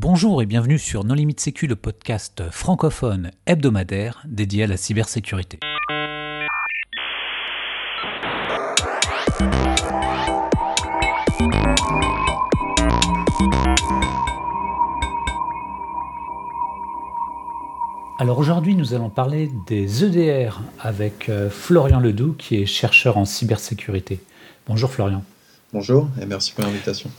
Bonjour et bienvenue sur Non Limite Sécu, le podcast francophone hebdomadaire dédié à la cybersécurité. Alors aujourd'hui, nous allons parler des EDR avec euh, Florian Ledoux, qui est chercheur en cybersécurité. Bonjour Florian. Bonjour et merci pour l'invitation.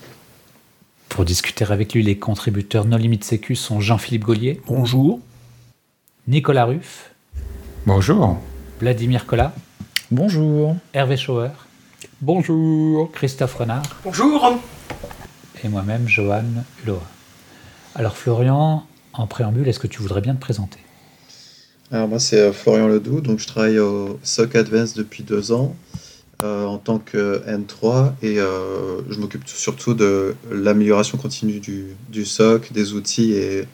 Pour discuter avec lui, les contributeurs Non Limite Sécu sont Jean-Philippe Gaulier. Bonjour. Nicolas Ruff. Bonjour. Vladimir Collat. Bonjour. Hervé Schauer. Bonjour. Christophe Renard. Bonjour. Et moi-même, Johan Loa. Alors Florian, en préambule, est-ce que tu voudrais bien te présenter? Alors moi c'est euh, Florian Ledoux, donc je travaille au SOC Advance depuis deux ans euh, en tant que N3 et euh, je m'occupe surtout de l'amélioration continue du, SOC, des outils et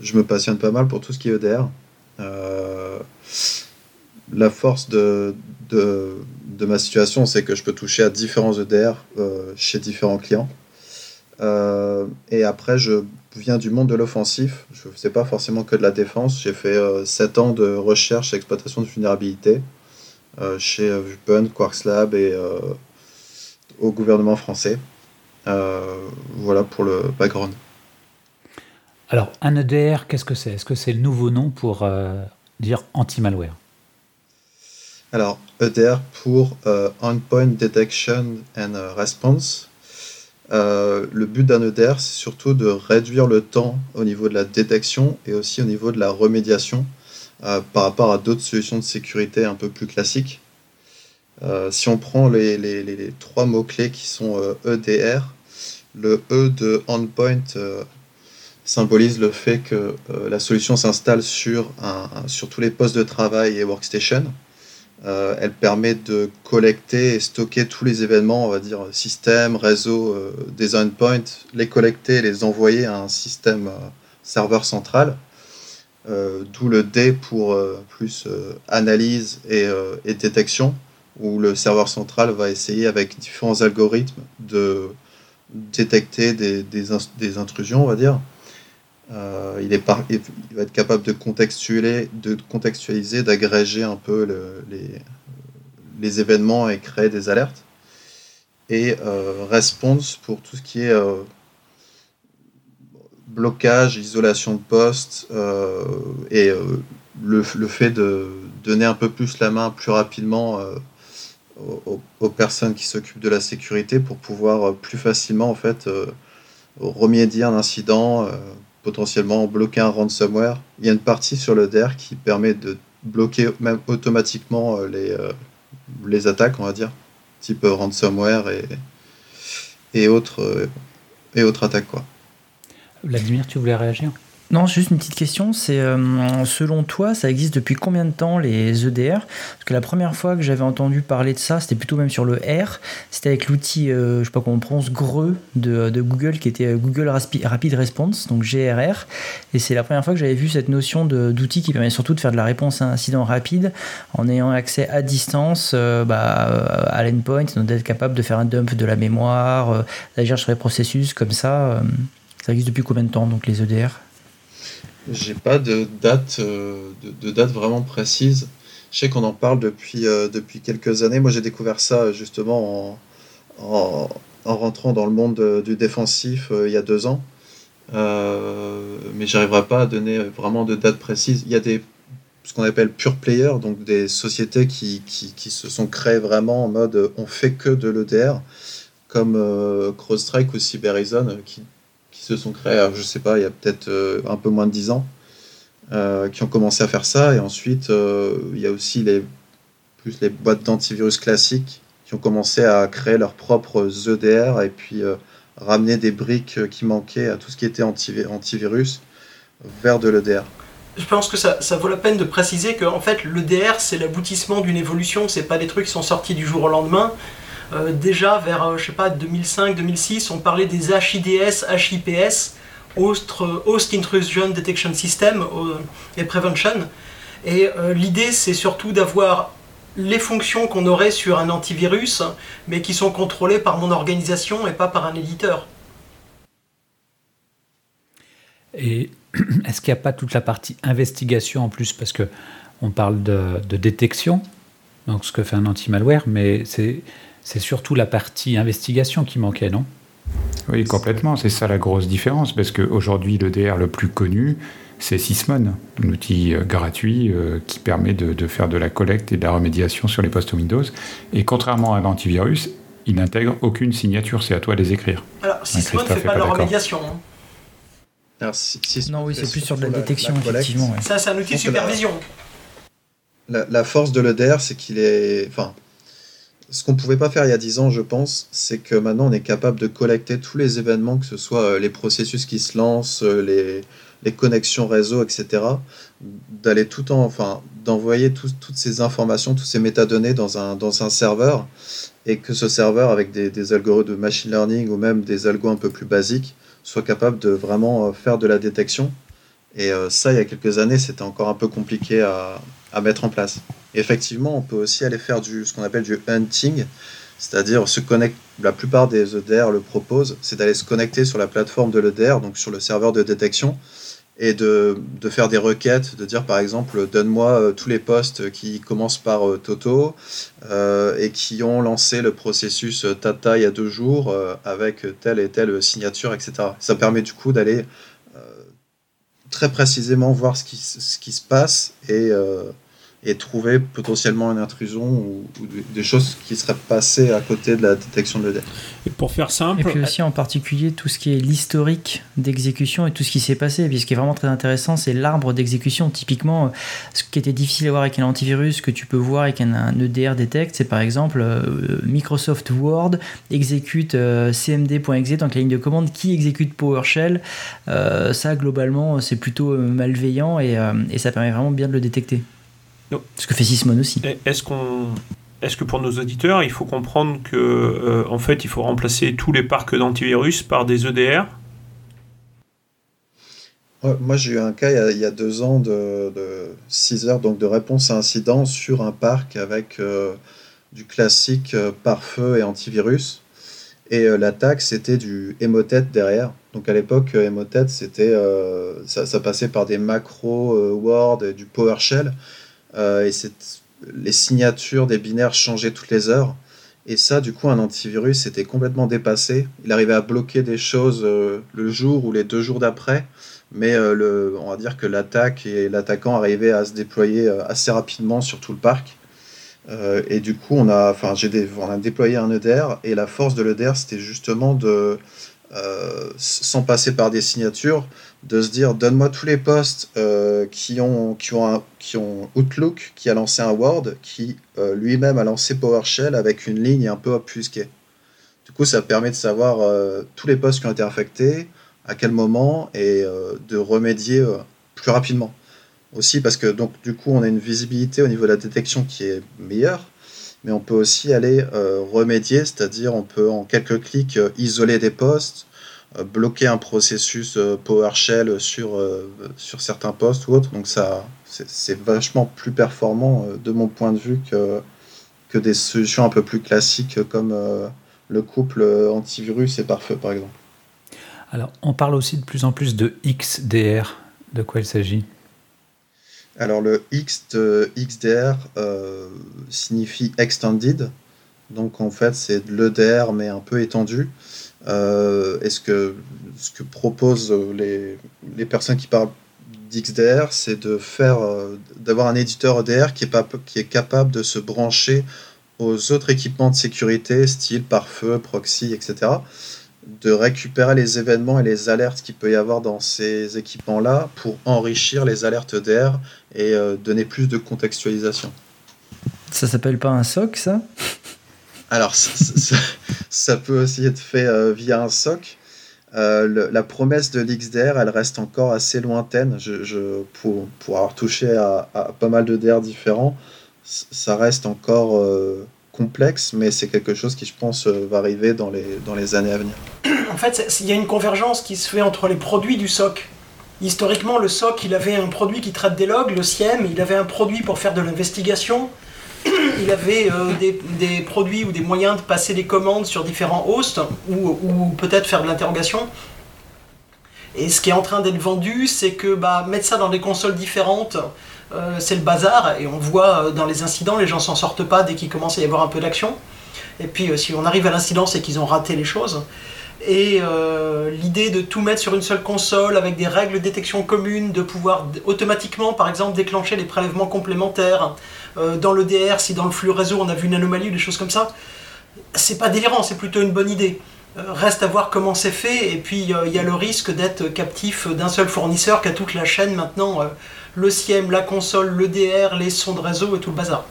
je me passionne pas mal pour tout ce qui est EDR. la force de, ma situation, c'est que je peux toucher à différents EDR chez différents clients. et après, je viens du monde de l'offensif. Je ne faisais pas forcément que de la défense. J'ai fait euh, 7 ans de recherche et exploitation de vulnérabilité euh, chez euh, Vupen, Quarks Lab et euh, au gouvernement français. Euh, voilà pour le background. Alors, un EDR, qu'est-ce que c'est? Est-ce que c'est le nouveau nom pour euh, dire anti-malware? Alors, EDR pour Endpoint Detection and Response. Euh, le but d'un EDR, c'est surtout de réduire le temps au niveau de la détection et aussi au niveau de la remédiation euh, par rapport à d'autres solutions de sécurité un peu plus classiques. Euh, si on prend les, trois mots-clés qui sont EDR, le E de endpoint symbolise le fait que la solution s'installe sur, tous les postes de travail et workstation. Euh, elle permet de collecter et stocker tous les événements, on va dire système, réseau euh, des endpoints, les collecter et les envoyer à un système euh, serveur central. D'où le D pour plus analyse et, détection, où le serveur central va essayer avec différents algorithmes de détecter des, intrusions, on va dire. Euh, il, est va être capable de contextualiser, d'agréger un peu le, les, les, événements et créer des alertes. Et euh, response pour tout ce qui est euh, blocage, isolation de poste euh, et euh, le, fait de donner un peu plus la main plus rapidement euh, aux, personnes qui s'occupent de la sécurité pour pouvoir plus facilement en fait remédier un incident potentiellement bloquer un ransomware. Il y a une partie sur le DER qui permet de bloquer même automatiquement les, attaques, on va dire, type ransomware et, et autres attaques. Quoi. Vladimir, tu voulais réagir? Non, juste une petite question, c'est euh, selon toi, ça existe depuis combien de temps les EDR Parce que la première fois que j'avais entendu parler de ça, c'était plutôt même sur le R, c'était avec l'outil, euh, je sais pas comment on prononce, GRE de, de, Google, qui était Google Rapid Response, donc GRR. Et c'est la première fois que j'avais vu cette notion d'outil qui permet surtout de faire de la réponse à un incident rapide en ayant accès à distance euh, bah, à l'endpoint, donc d'être capable de faire un dump de la mémoire, euh, d'agir sur les processus comme ça. Euh, ça existe depuis combien de temps, donc les EDR j'ai pas de date, euh, de, vraiment précise. Je sais qu'on en parle depuis, euh, depuis quelques années. Moi, j'ai découvert ça justement en, en, en, rentrant dans le monde de, du défensif euh, il y a deux ans. Euh, mais j'arriverai pas à donner vraiment de date précise. Il y a des ce qu'on appelle pure player, donc des sociétés qui, qui, qui, se sont créées vraiment en mode on fait que de l'EDR, comme euh, CrowdStrike ou Cyberizon, qui qui se sont créés, je sais pas, il y a peut-être euh, un peu moins de 10 ans, euh, qui ont commencé à faire ça. Et ensuite, euh, il y a aussi les, plus les boîtes d'antivirus classiques qui ont commencé à créer leurs propres EDR et puis ramener des briques qui manquaient à tout ce qui était anti antivirus vers de l'EDR. Je pense que ça, ça, vaut la peine de préciser que en fait, l'EDR, c'est l'aboutissement d'une évolution, c'est pas des trucs qui sont sortis du jour au lendemain. Euh, déjà vers, euh, je sais pas, 2005-2006, on parlait des HIDS, HIPS, Host, Host Intrusion Detection System euh, et Prevention. Et euh, l'idée, c'est surtout d'avoir les fonctions qu'on aurait sur un antivirus, mais qui sont contrôlées par mon organisation et pas par un éditeur. Et est-ce qu'il n'y a pas toute la partie investigation en plus? Parce que on parle de, de détection, donc ce que fait un anti-malware, mais c'est surtout la partie investigation qui manquait, non? Oui, complètement. C'est ça la grosse différence, parce qu'aujourd'hui, le DR le plus connu, c'est Sysmon, un outil euh, gratuit euh, qui permet de, de, faire de la collecte et de la remédiation sur les postes Windows. Et contrairement à l'antivirus, il n'intègre aucune signature, c'est à toi de les écrire. Alors, Sysmon ne fait pas, de la remédiation. Hein. Alors, non, oui, c'est plus sur de la, détection, effectivement. Ça, c'est un outil de supervision. La, la, force de l'EDR, c'est qu'il est. Enfin, ce qu'on ne pouvait pas faire il y a 10 ans, je pense, c'est que maintenant on est capable de collecter tous les événements, que ce soit euh, les processus qui se lancent, les, les connexions réseau, etc. D'aller tout en, enfin, d'envoyer toutes ces informations, toutes ces métadonnées dans un, dans un serveur, et que ce serveur, avec des, des algorithmes de machine learning ou même des algos un peu plus basiques, soit capable de vraiment euh, faire de la détection. Et euh, ça, il y a quelques années, c'était encore un peu compliqué à, à mettre en place. Effectivement, on peut aussi aller faire du, ce qu'on appelle du hunting, c'est-à-dire se connecter, la plupart des EDR le proposent, c'est d'aller se connecter sur la plateforme de l'EDR, donc sur le serveur de détection, et de, de, faire des requêtes, de dire par exemple donne-moi euh, tous les postes qui commencent par euh, Toto euh, et qui ont lancé le processus Tata il y a deux jours avec telle et telle signature, etc. Ça permet du coup d'aller très précisément voir ce qui, ce qui se passe et et trouver potentiellement une intrusion ou, ou, des choses qui seraient passées à côté de la détection de l'EDR. Et pour faire simple. Et puis aussi en particulier tout ce qui est l'historique d'exécution et tout ce qui s'est passé. Et puis ce qui est vraiment très intéressant, c'est l'arbre d'exécution. Typiquement, ce qui était difficile à voir avec un antivirus, que tu peux voir avec un, un EDR Detect, c'est par exemple euh, Microsoft Word exécute euh, cmd.exe, donc la ligne de commande qui exécute PowerShell? Euh, ça, globalement, c'est plutôt malveillant et, euh, et ça permet vraiment bien de le détecter. Ce que fait Sysmon aussi. Est-ce qu'on est-ce que pour nos auditeurs, il faut comprendre que euh, en fait, il faut remplacer tous les parcs d'antivirus par des EDR ouais, Moi, j'ai eu un cas il y, a, il y a deux ans de, de, 6 heures donc de réponse à incident sur un parc avec euh, du classique euh, pare-feu et antivirus. Et euh, l'attaque, c'était du Emotet derrière. Donc à l'époque, Emotet, c'était ça, ça, passait par des macros Word et du PowerShell. Euh, et les signatures des binaires changeaient toutes les heures. Et ça, du coup, un antivirus était complètement dépassé. Il arrivait à bloquer des choses euh, le jour ou les deux jours d'après, mais euh, on va dire que l'attaque et l'attaquant arrivaient à se déployer assez rapidement sur tout le parc. Et du coup, on a, enfin, on a déployé un EDR, et la force de l'EDR, c'était justement de, euh, sans passer par des signatures, de se dire donne-moi tous les postes euh, qui, ont, qui, ont qui ont Outlook, qui a lancé un Word, qui euh, lui-même a lancé PowerShell avec une ligne un peu obfusquée. Du coup, ça permet de savoir euh, tous les postes qui ont été infectés, à quel moment, et de remédier plus rapidement. Aussi parce que donc du coup, on a une visibilité au niveau de la détection qui est meilleure, mais on peut aussi aller euh, remédier, c'est-à-dire on peut en quelques clics isoler des postes, euh, bloquer un processus euh, PowerShell sur, euh, sur certains postes ou autres. Donc ça, c'est vachement plus performant de mon point de vue que, que des solutions un peu plus classiques comme le couple antivirus et pare-feu par exemple. Alors on parle aussi de plus en plus de XDR. De quoi il s'agit? Alors le X de XDR euh, signifie extended, donc en fait c'est l'EDR mais un peu étendu. Euh, et ce que, ce que proposent les, personnes qui parlent d'XDR, c'est de faire, euh, d'avoir un éditeur EDR qui est capable de se brancher aux autres équipements de sécurité, style pare-feu, proxy, etc. De récupérer les événements et les alertes qu'il peut y avoir dans ces équipements-là pour enrichir les alertes EDR et euh, donner plus de contextualisation. Ça s'appelle pas un SOC, ça? Alors, ça, ça, ça, peut aussi être fait euh, via un SOC. Euh, le, la promesse de l'XDR, elle reste encore assez lointaine. Je, je, pour, pour avoir touché à, à pas mal de DR différents, ça reste encore complexe, mais c'est quelque chose qui, je pense, euh, va arriver dans les, dans les années à venir. En fait, il y a une convergence qui se fait entre les produits du SOC. Historiquement, le SOC, il avait un produit qui traite des logs, le SIEM, il avait un produit pour faire de l'investigation, il avait euh, des, des, produits ou des moyens de passer des commandes sur différents hosts ou, ou peut-être faire de l'interrogation. Et ce qui est en train d'être vendu, c'est que bah, mettre ça dans des consoles différentes, euh, c'est le bazar. Et on voit euh, dans les incidents, les gens s'en sortent pas dès qu'il commence à y avoir un peu d'action. Et puis si on arrive à l'incident, c'est qu'ils ont raté les choses. Et l'idée de tout mettre sur une seule console avec des règles de détection communes, de pouvoir automatiquement, par exemple, déclencher les prélèvements complémentaires dans le DR, si dans le flux réseau on a vu une anomalie ou des choses comme ça, c'est pas délirant, c'est plutôt une bonne idée. Euh, reste à voir comment c'est fait, et puis euh, il y a le risque d'être captif d'un seul fournisseur qui a toute la chaîne maintenant, euh, le SIEM, la console, le DR, les sons de réseau et tout le bazar.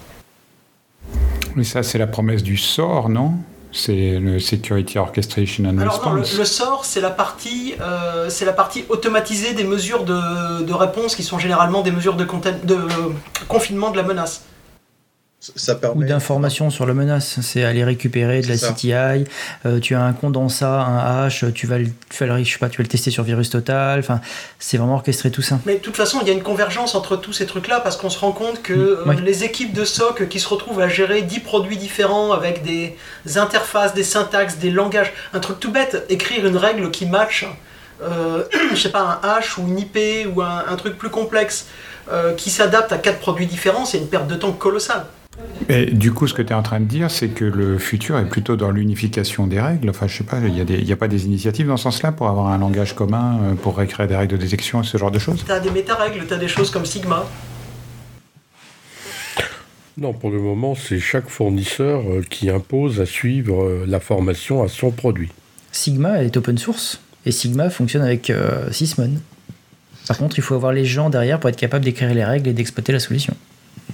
Mais ça, c'est la promesse du SOR, non? C'est le Security Orchestration and Alors Non, le, SOR, c'est la, partie, c'est la partie automatisée des mesures de, réponse qui sont généralement des mesures de, de confinement de la menace ou d'informations sur la menace. C'est aller récupérer de la CTI. Euh, tu as un condensat, un hash, tu vas, le, tu, vas le, je sais pas, tu vas le tester sur Virus Total. Enfin, c'est vraiment orchestré tout ça. Mais de toute façon, il y a une convergence entre tous ces trucs-là parce qu'on se rend compte que euh, les équipes de SOC qui se retrouvent à gérer 10 produits différents avec des interfaces, des syntaxes, des langages. Un truc tout bête, écrire une règle qui match, euh, je sais pas, un hash ou une IP ou un, un truc plus complexe euh, qui s'adapte à quatre produits différents, c'est une perte de temps colossale. Et du coup, ce que tu es en train de dire, c'est que le futur est plutôt dans l'unification des règles. Enfin, je sais pas, il n'y a, a, pas des initiatives dans ce sens-là pour avoir un langage commun, euh, pour récréer des règles de détection et ce genre de choses? Tu as des méta-règles, tu as des choses comme Sigma. Non, pour le moment, c'est chaque fournisseur euh, qui impose à suivre euh, la formation à son produit. Sigma est open source et Sigma fonctionne avec Sysmon. Par contre, il faut avoir les gens derrière pour être capable d'écrire les règles et d'exploiter la solution.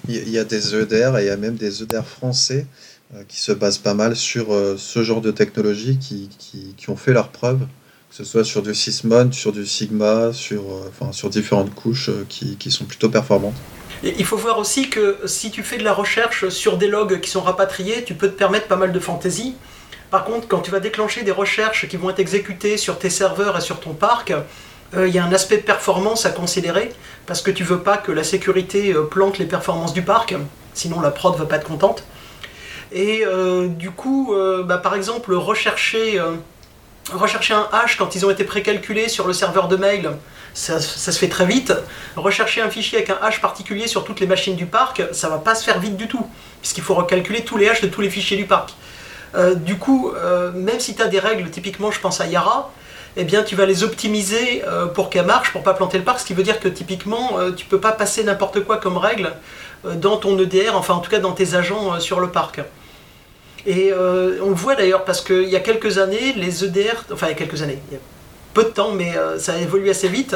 Il y a des EDR et il y a même des EDR français euh, qui se basent pas mal sur euh, ce genre de technologie qui, qui, ont fait leurs preuves, que ce soit sur du Sysmon, sur du Sigma, sur, euh, enfin, sur différentes couches qui, qui sont plutôt performantes. Il faut voir aussi que si tu fais de la recherche sur des logs qui sont rapatriés, tu peux te permettre pas mal de fantaisie. Par contre, quand tu vas déclencher des recherches qui vont être exécutées sur tes serveurs et sur ton parc, il y a un aspect performance à considérer parce que tu veux pas que la sécurité euh, plante les performances du parc, sinon la prod va pas être contente. Et euh, du coup, euh, bah, par exemple, rechercher, rechercher un hash quand ils ont été précalculés sur le serveur de mail, ça, se fait très vite. Rechercher un fichier avec un hash particulier sur toutes les machines du parc, ça va pas se faire vite du tout, puisqu'il faut recalculer tous les hashes de tous les fichiers du parc. du coup, même si tu as des règles, typiquement je pense à Yara, eh bien tu vas les optimiser euh, pour qu'elles marchent, pour pas planter le parc, ce qui veut dire que typiquement euh, tu peux pas passer n'importe quoi comme règle euh, dans ton EDR, enfin en tout cas dans tes agents sur le parc. Et on le voit d'ailleurs parce qu'il y a quelques années, les EDR, enfin il y a quelques années, peu de temps, mais euh, ça a évolué assez vite.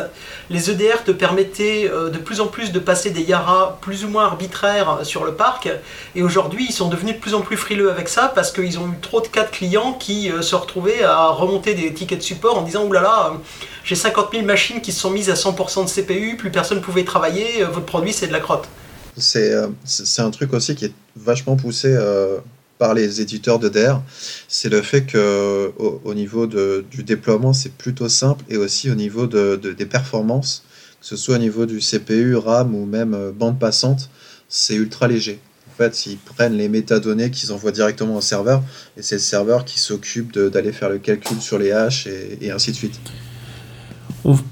Les EDR te permettaient euh, de plus en plus de passer des Yara plus ou moins arbitraires sur le parc. Et aujourd'hui, ils sont devenus de plus en plus frileux avec ça parce qu'ils ont eu trop de cas de clients qui euh, se retrouvaient à remonter des tickets de support en disant Oulala, là là, j'ai 50 000 machines qui se sont mises à 100% de CPU, plus personne ne pouvait travailler, votre produit c'est de la crotte. C'est un truc aussi qui est vachement poussé par les éditeurs de DR, c'est le fait que au, niveau du déploiement, c'est plutôt simple et aussi au niveau de, des performances, que ce soit au niveau du CPU, RAM ou même euh, bande passante, c'est ultra léger. En fait, ils prennent les métadonnées qu'ils envoient directement au serveur et c'est le serveur qui s'occupe d'aller faire le calcul sur les haches et ainsi de suite.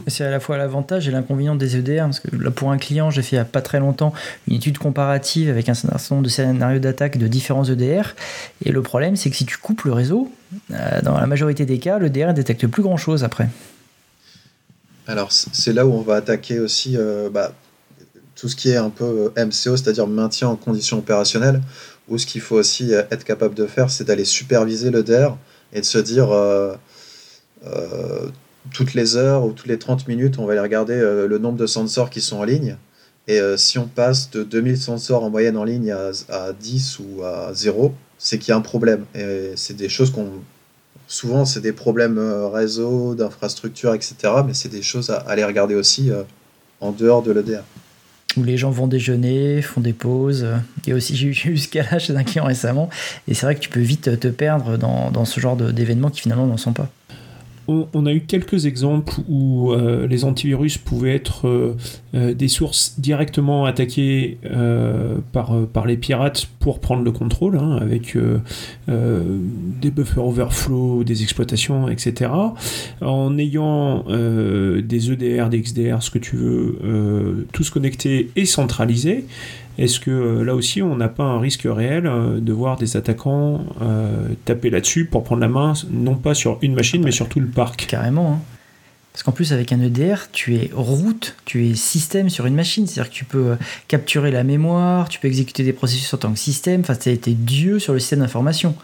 C'est à la fois l'avantage et l'inconvénient des EDR, parce que là, pour un client, j'ai fait il n'y a pas très longtemps une étude comparative avec un certain nombre de scénarios d'attaque de différents EDR. Et le problème, c'est que si tu coupes le réseau, euh, dans la majorité des cas, l'EDR ne détecte plus grand-chose après. Alors, c'est là où on va attaquer aussi euh, bah, tout ce qui est un peu euh, MCO, c'est-à-dire maintien en condition opérationnelle, où ce qu'il faut aussi être capable de faire, c'est d'aller superviser l'EDR et de se dire toutes les heures ou toutes les 30 minutes, on va aller regarder euh, le nombre de sensors qui sont en ligne. Et euh, si on passe de 2000 sensors en moyenne en ligne à, à 10 ou à 0, c'est qu'il y a un problème. Et c'est des choses qu'on. Souvent, c'est des problèmes euh, réseau, d'infrastructure, etc. Mais c'est des choses à aller regarder aussi en dehors de l'EDR. Où les gens vont déjeuner, font des pauses. Et aussi, j'ai eu ce cas-là chez un client récemment. Et c'est vrai que tu peux vite te perdre dans, dans ce genre d'événements qui finalement n'en sont pas. On, a eu quelques exemples où euh, les antivirus pouvaient être euh, euh, des sources directement attaquées par, les pirates pour prendre le contrôle, hein, avec des buffer overflow, des exploitations, etc. En ayant des EDR, des XDR, ce que tu veux, tous connectés et centralisés. Est-ce que euh, là aussi, on n'a pas un risque réel euh, de voir des attaquants euh, taper là-dessus pour prendre la main, non pas sur une machine, mais sur tout le parc? Carrément. Hein. Parce qu'en plus, avec un EDR, tu es route, tu es système sur une machine. C'est-à-dire que tu peux capturer la mémoire, tu peux exécuter des processus en tant que système. Enfin, tu été Dieu sur le système d'information.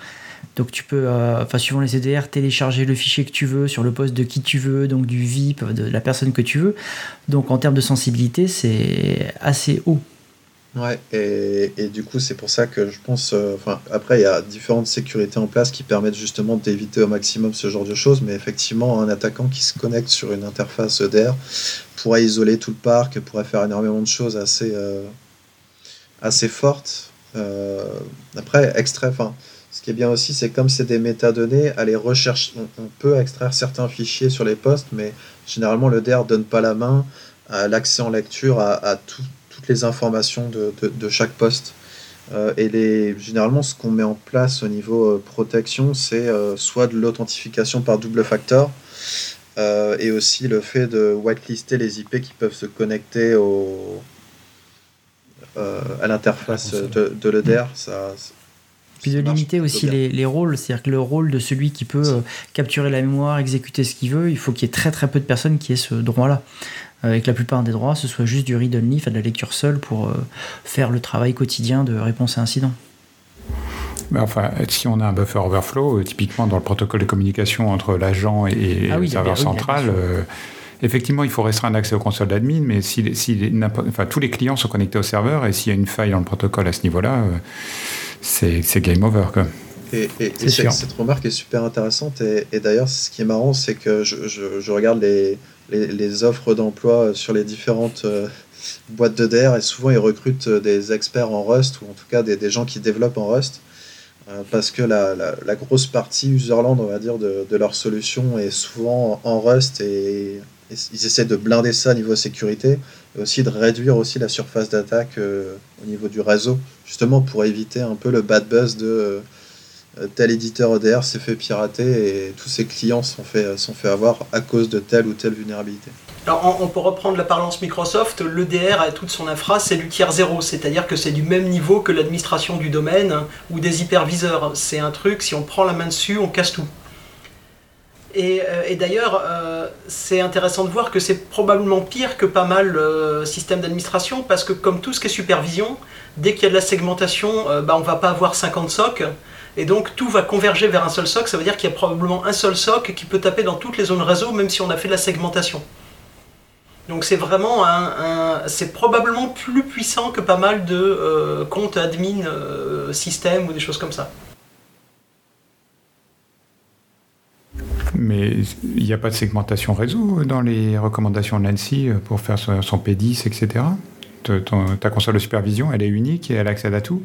Donc tu peux, enfin, suivant les EDR, télécharger le fichier que tu veux sur le poste de qui tu veux, donc du VIP, de la personne que tu veux. Donc en termes de sensibilité, c'est assez haut. Ouais, et, et, du coup, c'est pour ça que je pense. Euh, enfin, après, il y a différentes sécurités en place qui permettent justement d'éviter au maximum ce genre de choses, mais effectivement, un attaquant qui se connecte sur une interface EDR pourrait isoler tout le parc, pourrait faire énormément de choses assez, euh, assez fortes. Euh, après, extrait, enfin, ce qui est bien aussi, c'est comme c'est des métadonnées, aller rechercher. On, peut extraire certains fichiers sur les postes, mais généralement, l'EDR donne pas la main à l'accès en lecture à, à tout les informations de, de, chaque poste. Euh, et les, généralement, ce qu'on met en place au niveau euh, protection, c'est euh, soit de l'authentification par double facteur, et aussi le fait de whitelister les IP qui peuvent se connecter au, à l'interface de, de l'EDR. Ça, puis de limiter aussi les, les, rôles, c'est-à-dire que le rôle de celui qui peut capturer la mémoire, exécuter ce qu'il veut, il faut qu'il y ait très très peu de personnes qui aient ce droit-là avec la plupart des droits, ce soit juste du read only, de la lecture seule pour euh, faire le travail quotidien de réponse à incident. Mais enfin, si on a un buffer overflow, euh, typiquement dans le protocole de communication entre l'agent et ah le serveur central, euh, effectivement, il faut restreindre l'accès aux consoles d'admin, mais si, si enfin, tous les clients sont connectés au serveur et s'il y a une faille dans le protocole à ce niveau-là, c'est game over. Quoi. Et, cette remarque est super intéressante. Et, d'ailleurs, ce qui est marrant, c'est que je, je regarde les, les, offres d'emploi sur les différentes euh, boîtes de DR et souvent ils recrutent euh, des experts en Rust ou en tout cas des, gens qui développent en Rust. Euh, parce que la, grosse partie userland on va dire de, leur solution est souvent en Rust. Et, ils essaient de blinder ça au niveau sécurité et aussi de réduire aussi la surface d'attaque au niveau du réseau justement pour éviter un peu le bad buzz de euh, tel éditeur EDR s'est fait pirater et tous ses clients sont fait, sont fait avoir à cause de telle ou telle vulnérabilité. Alors on, peut reprendre la parlance Microsoft, l'EDR et toute son infra, c'est du tiers zéro, c'est-à-dire que c'est du même niveau que l'administration du domaine ou des hyperviseurs. C'est un truc, si on prend la main dessus, on casse tout. Et, euh, d'ailleurs, euh, c'est intéressant de voir que c'est probablement pire que pas mal le système d'administration, parce que comme tout ce qui est supervision, dès qu'il y a de la segmentation, bah, on ne va pas avoir 50 socs, et donc tout va converger vers un seul soc, ça veut dire qu'il y a probablement un seul soc qui peut taper dans toutes les zones réseau, même si on a fait de la segmentation. Donc c'est vraiment un, c'est probablement plus puissant que pas mal de euh, comptes admin euh, système ou des choses comme ça. Mais il n'y a pas de segmentation réseau dans les recommandations de l'ANSI pour faire son P10, etc. Ta console de supervision, elle est unique et elle accède à tout?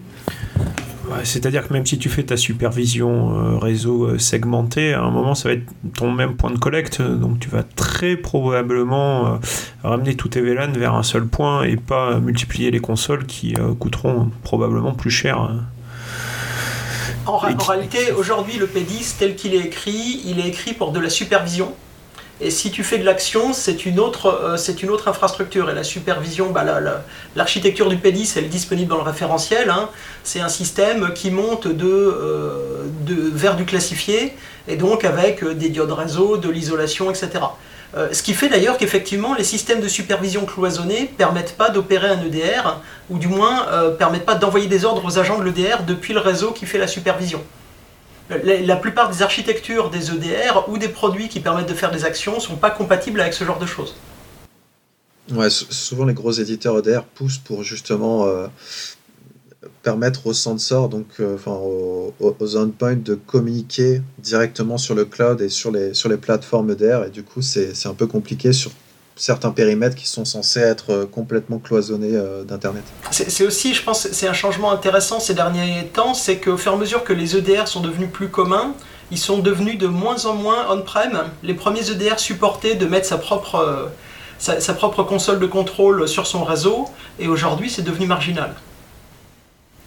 C'est-à-dire que même si tu fais ta supervision euh, réseau euh, segmenté, à un moment ça va être ton même point de collecte, donc tu vas très probablement euh, ramener tous tes VLAN vers un seul point et pas multiplier les consoles qui coûteront probablement plus cher. En, en réalité, aujourd'hui, le P10 tel qu'il est écrit, il est écrit pour de la supervision. Et si tu fais de l'action, c'est une, autre, euh, une autre infrastructure. Et la supervision, bah, l'architecture du P10, elle est disponible dans le référentiel. Hein. C'est un système qui monte de, euh, de, vers du classifié, et donc avec euh, des diodes réseau, de l'isolation, etc. ce qui fait d'ailleurs qu'effectivement, les systèmes de supervision cloisonnés permettent pas d'opérer un EDR, ou du moins ne permettent pas d'envoyer des ordres aux agents de l'EDR depuis le réseau qui fait la supervision la, plupart des architectures des EDR ou des produits qui permettent de faire des actions ne sont pas compatibles avec ce genre de choses. Ouais, souvent les gros éditeurs EDR poussent pour justement euh, permettre aux sensors, donc euh, enfin aux, aux endpoints, de communiquer directement sur le cloud et sur les, sur les plateformes EDR. Et du coup, c'est un peu compliqué sur certains périmètres qui sont censés être euh, complètement cloisonnés euh, d'Internet. C'est aussi, je pense, c'est un changement intéressant ces derniers temps, c'est qu'au fur et à mesure que les EDR sont devenus plus communs, ils sont devenus de moins en moins on-prem. Les premiers EDR supportaient de mettre sa propre, euh, sa, propre console de contrôle sur son réseau, et aujourd'hui c'est devenu marginal.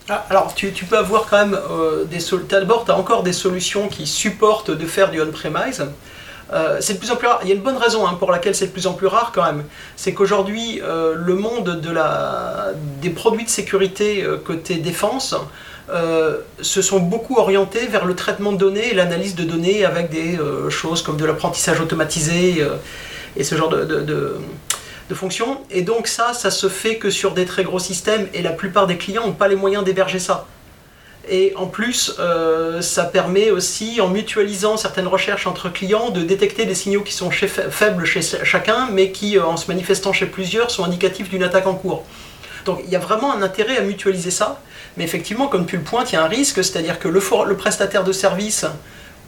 Ah, alors tu, peux avoir quand même euh, des d'abord tu as encore des solutions qui supportent de faire du on-premise. Euh. Il y a une bonne raison hein, pour laquelle c'est de plus en plus rare quand même. C'est qu'aujourd'hui, euh, le monde des produits de sécurité euh, côté défense se sont beaucoup orientés vers le traitement de données et l'analyse de données avec des choses comme de l'apprentissage automatisé et ce genre de, de, fonctions. Et donc ça, ça se fait que sur des très gros systèmes et la plupart des clients n'ont pas les moyens d'héberger ça. Et en plus, euh, ça permet aussi, en mutualisant certaines recherches entre clients, de détecter des signaux qui sont faibles chez chacun, mais qui, euh, en se manifestant chez plusieurs, sont indicatifs d'une attaque en cours. Donc il y a vraiment un intérêt à mutualiser ça, mais effectivement, comme tu le pointes, il y a un risque, c'est-à-dire que le, prestataire de service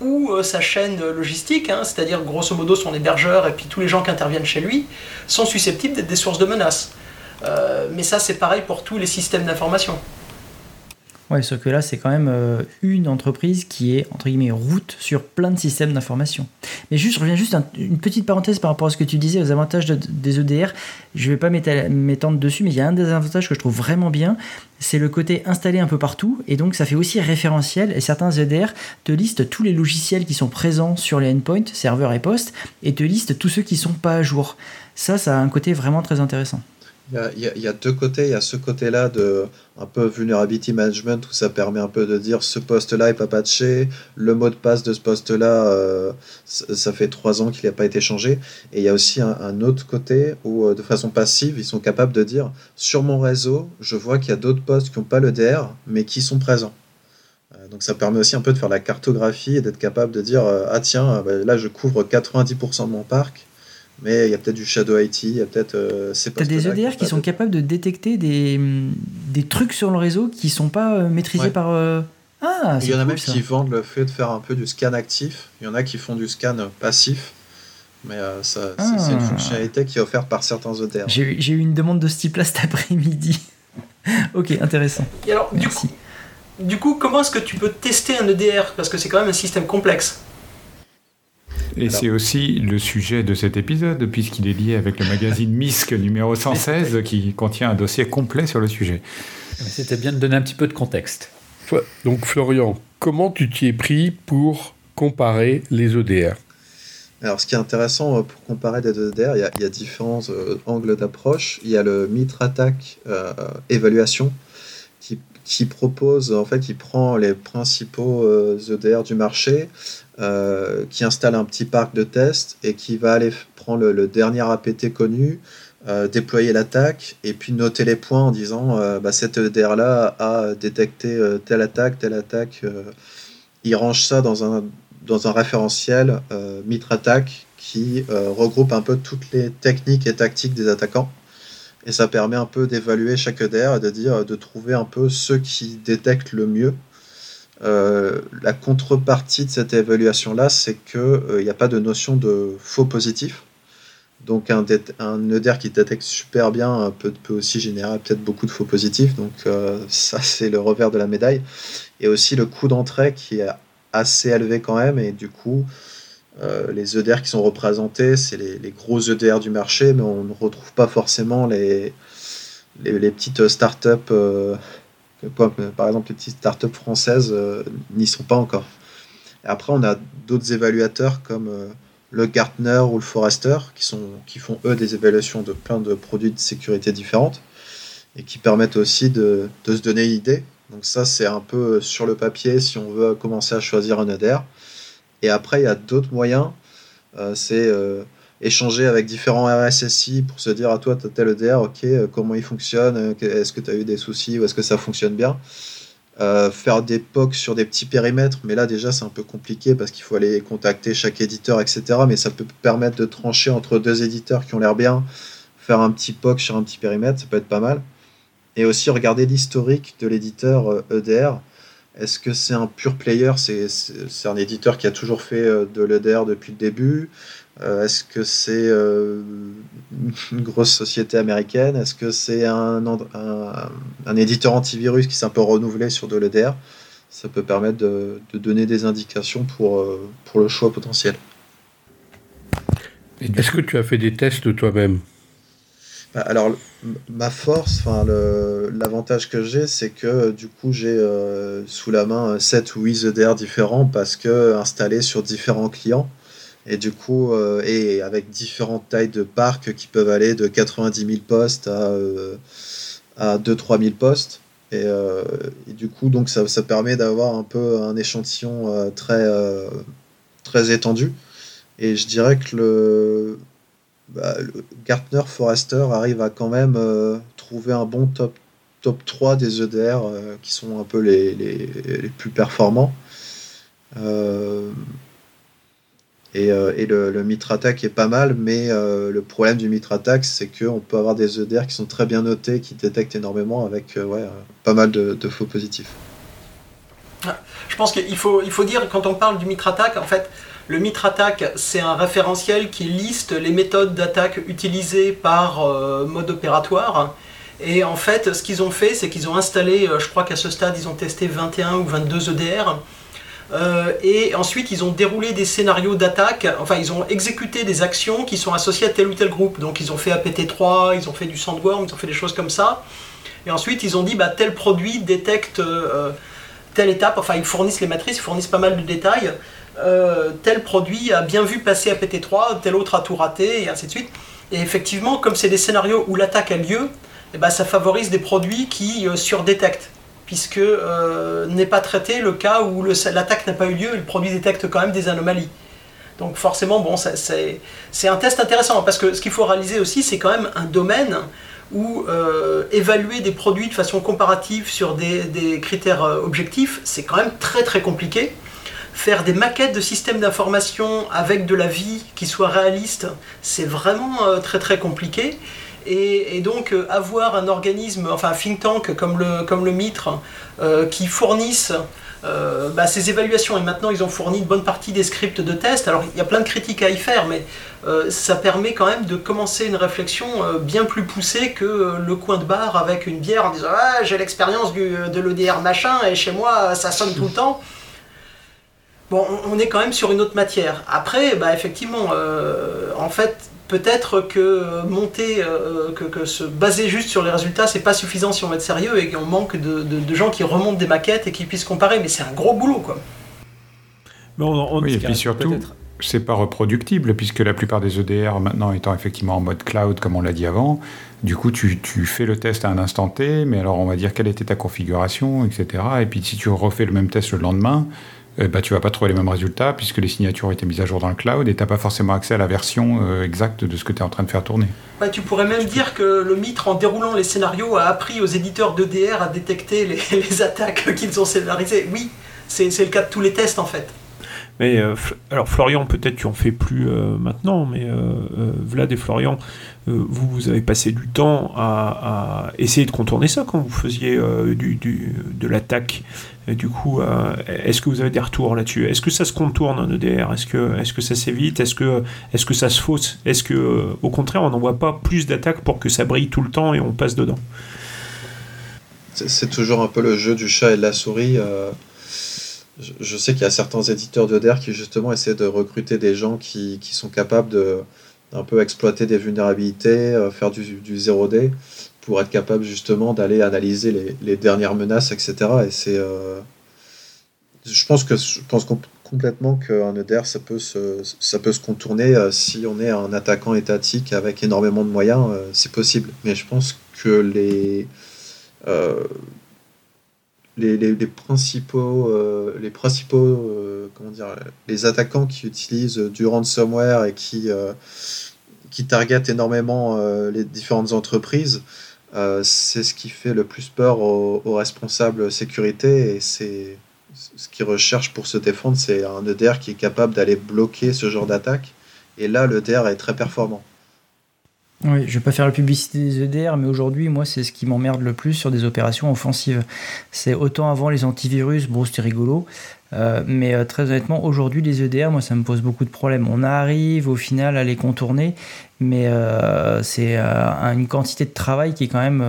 ou euh, sa chaîne logistique, hein, c'est-à-dire grosso modo son hébergeur et puis tous les gens qui interviennent chez lui, sont susceptibles d'être des sources de menaces. mais ça, c'est pareil pour tous les systèmes d'information. Ouais, sauf que là, c'est quand même euh, une entreprise qui est, entre guillemets, route sur plein de systèmes d'information. Mais juste, je reviens juste une petite parenthèse par rapport à ce que tu disais, aux avantages des EDR. Je ne vais pas m'étendre dessus, mais il y a un des avantages que je trouve vraiment bien, c'est le côté installé un peu partout, et donc ça fait aussi référentiel, et certains EDR te listent tous les logiciels qui sont présents sur les endpoints, serveurs et postes, et te listent tous ceux qui ne sont pas à jour. Ça, ça a un côté vraiment très intéressant. Il y, a, deux côtés. Il y a ce côté-là de un peu vulnerability management où ça permet un peu de dire ce poste-là est pas patché, le mot de passe de ce poste-là, euh, ça fait trois ans qu'il n'a pas été changé. Et il y a aussi un, autre côté où, euh, de façon passive, ils sont capables de dire sur mon réseau, je vois qu'il y a d'autres postes qui n'ont pas le DR, mais qui sont présents. Euh, donc ça permet aussi un peu de faire la cartographie et d'être capable de dire ah tiens, bah, là je couvre 90% de mon parc mais il y a peut-être du Shadow IT, il y a peut-être euh, Tu as des EDR qui, sont capables de détecter des, des, trucs sur le réseau qui sont pas euh, maîtrisés par. Euh, ah, il y en a même qui vendent le fait de faire un peu du scan actif. Il y en a qui font du scan passif. Mais ça, c'est une ah. fonctionnalité qui est offerte par certains EDR. J'ai eu une demande de ce type-là cet après-midi. ok, intéressant. Et alors, du coup, du coup, comment est-ce que tu peux tester un EDR Parce que c'est quand même un système complexe. Et c'est aussi le sujet de cet épisode, puisqu'il est lié avec le magazine MISC numéro 116, qui contient un dossier complet sur le sujet. C'était bien de donner un petit peu de contexte. Donc Florian, comment tu t'y es pris pour comparer les EDR alors, ce qui est intéressant euh, pour comparer les EDR, il y a, différents euh, angles d'approche. Il y a le Mitre Attack euh, évaluation qui, qui, propose, en fait, qui prend les principaux EDR du marché, euh, qui installe un petit parc de test et qui va aller prendre le, dernier APT connu, euh, déployer l'attaque et puis noter les points en disant euh, bah, cette EDR-là a détecté telle attaque, telle attaque. il range ça dans un, dans un référentiel Mitre Attack qui regroupe un peu toutes les techniques et tactiques des attaquants. Et ça permet un peu d'évaluer chaque EDR et de dire, de trouver un peu ceux qui détectent le mieux euh, la contrepartie de cette évaluation-là, c'est qu'il n'y euh, a pas de notion de faux positif. Donc un, un EDR qui détecte super bien peut, peut aussi générer peut-être beaucoup de faux positifs. Donc euh, ça, c'est le revers de la médaille. Et aussi le coût d'entrée qui est assez élevé quand même. Et du coup, les EDR qui sont représentés, c'est les, gros EDR du marché, mais on ne retrouve pas forcément les, les, petites startups par exemple, les petites startups françaises euh, n'y sont pas encore. après, on a d'autres évaluateurs comme euh, le Gartner ou le Forrester qui, sont, qui font eux des évaluations de plein de produits de sécurité différentes et qui permettent aussi de, de se donner une idée. Donc ça, c'est un peu sur le papier si on veut commencer à choisir un EDR. Et après, il y a d'autres moyens. Euh, c'est échanger avec différents RSSI pour se dire à ah, toi, tu as tel EDR, ok, euh, comment il fonctionne, euh, est-ce que tu as eu des soucis ou est-ce que ça fonctionne bien? Euh, faire des POC sur des petits périmètres, mais là déjà c'est un peu compliqué parce qu'il faut aller contacter chaque éditeur, etc. Mais ça peut permettre de trancher entre deux éditeurs qui ont l'air bien, faire un petit POC sur un petit périmètre, ça peut être pas mal. Et aussi regarder l'historique de l'éditeur EDR. Est-ce que c'est un pur player? C'est un éditeur qui a toujours fait de l'EDR depuis le début. Euh, est-ce que c'est euh, une grosse société américaine? Est-ce que c'est un, un, éditeur antivirus qui s'est un peu renouvelé sur de l'EDR ça peut permettre de, donner des indications pour, pour le choix potentiel. Est-ce que tu as fait des tests toi-même? Bah, alors, ma force, enfin, l'avantage que j'ai, c'est que du coup, j'ai euh, sous la main 7 ou 8 EDR différents parce que installés sur différents clients. Et du coup, euh, et avec différentes tailles de parcs qui peuvent aller de 90 000 postes à, euh, à 2-3 000 postes. Et, du coup, donc ça, ça permet d'avoir un peu un échantillon très, très étendu. Et je dirais que le, bah, Gartner Forrester arrive à quand même euh, trouver un bon top, top 3 des EDR euh, qui sont un peu les, les, les plus performants. Euh, et, et, le, le Mitre Attack est pas mal, mais le problème du Mitre Attack, c'est qu'on peut avoir des EDR qui sont très bien notés, qui détectent énormément avec ouais, pas mal de, faux positifs. Ah, je pense qu'il faut, il faut dire, quand on parle du Mitre Attack, en fait, le Mitre Attack, c'est un référentiel qui liste les méthodes d'attaque utilisées par euh, mode opératoire. Et en fait, ce qu'ils ont fait, c'est qu'ils ont installé, euh, je crois qu'à ce stade, ils ont testé 21 ou 22 EDR. Euh, et ensuite, ils ont déroulé des scénarios d'attaque, enfin, ils ont exécuté des actions qui sont associées à tel ou tel groupe. Donc, ils ont fait APT3, ils ont fait du Sandworm, ils ont fait des choses comme ça. Et ensuite, ils ont dit, bah, tel produit détecte telle étape, enfin, ils fournissent les matrices, ils fournissent pas mal de détails. Euh, tel produit a bien vu passer à PT3, tel autre a tout raté, et ainsi de suite. Et effectivement, comme c'est des scénarios où l'attaque a lieu, eh ben, ça favorise des produits qui euh, surdétectent, puisque euh, n'est pas traité le cas où l'attaque n'a pas eu lieu et le produit détecte quand même des anomalies. Donc forcément, bon, c'est un test intéressant, parce que ce qu'il faut réaliser aussi, c'est quand même un domaine où évaluer des produits de façon comparative sur des, des critères objectifs, c'est quand même très très compliqué faire des maquettes de systèmes d'information avec de la vie qui soit réaliste, c'est vraiment euh, très très compliqué. Et, donc euh, avoir un organisme, enfin un think tank comme le, comme le MITRE, euh, qui fournissent bah, ces évaluations, et maintenant ils ont fourni une bonne partie des scripts de test, alors il y a plein de critiques à y faire, mais ça permet quand même de commencer une réflexion bien plus poussée que le coin de bar avec une bière en disant ah, j'ai l'expérience de l'EDR machin, et chez moi ça sonne tout le temps bon, on est quand même sur une autre matière. Après, bah, effectivement, euh, en fait, peut-être que monter, euh, que, se baser juste sur les résultats, c'est pas suffisant si on veut être sérieux et qu'on manque de, gens qui remontent des maquettes et qui puissent comparer. Mais c'est un gros boulot, quoi. oui, et puis surtout, c'est pas reproductible puisque la plupart des EDR maintenant étant effectivement en mode cloud, comme on l'a dit avant. Du coup, tu, tu, fais le test à un instant T, mais alors on va dire quelle était ta configuration, etc. Et puis si tu refais le même test le lendemain, tu bah, tu vas pas trouver les mêmes résultats puisque les signatures ont été mises à jour dans le cloud et tu n'as pas forcément accès à la version euh, exacte de ce que tu es en train de faire tourner. tu pourrais même dire que le Mitre, en déroulant les scénarios, a appris aux éditeurs d'EDR à détecter les, attaques qu'ils ont scénarisées. Oui, c'est le cas de tous les tests en fait. Mais euh, alors Florian, peut-être tu en fais plus euh, maintenant, mais Vlad et Florian, vous, vous avez passé du temps à, essayer de contourner ça quand vous faisiez du, de l'attaque du coup, euh, est-ce que vous avez des retours là-dessus? Est-ce que ça se contourne un EDR Est-ce que, est que ça s'évite? Est-ce que, est que ça se fausse? Est-ce que, euh, au contraire, on n'envoie pas plus d'attaques pour que ça brille tout le temps et on passe dedans? C'est toujours un peu le jeu du chat et de la souris. Euh, je, sais qu'il y a certains éditeurs d'EDR qui justement essaient de recruter des gens qui, sont capables de un peu exploiter des vulnérabilités, faire du, du 0D pour être capable justement d'aller analyser les, dernières menaces, etc. Et c'est, euh, je pense que je pense complètement qu'un EDR ça peut se, ça peut se contourner euh, si on est un attaquant étatique avec énormément de moyens, euh, c'est possible. Mais je pense que les les, les, principaux, les principaux comment dire, les attaquants qui utilisent du ransomware et qui, qui targetent énormément les différentes entreprises, euh, c'est ce qui fait le plus peur aux, responsables sécurité et c'est ce qu'ils recherchent pour se défendre, c'est un EDR qui est capable d'aller bloquer ce genre d'attaque. Et là, l'EDR est très performant. Oui, je vais pas faire la publicité des EDR, mais aujourd'hui, moi, c'est ce qui m'emmerde le plus sur des opérations offensives. C'est autant avant les antivirus, bon, c'était rigolo, euh, mais euh, très honnêtement, aujourd'hui, les EDR, moi, ça me pose beaucoup de problèmes. On arrive au final à les contourner, mais euh, c'est une quantité de travail qui est quand même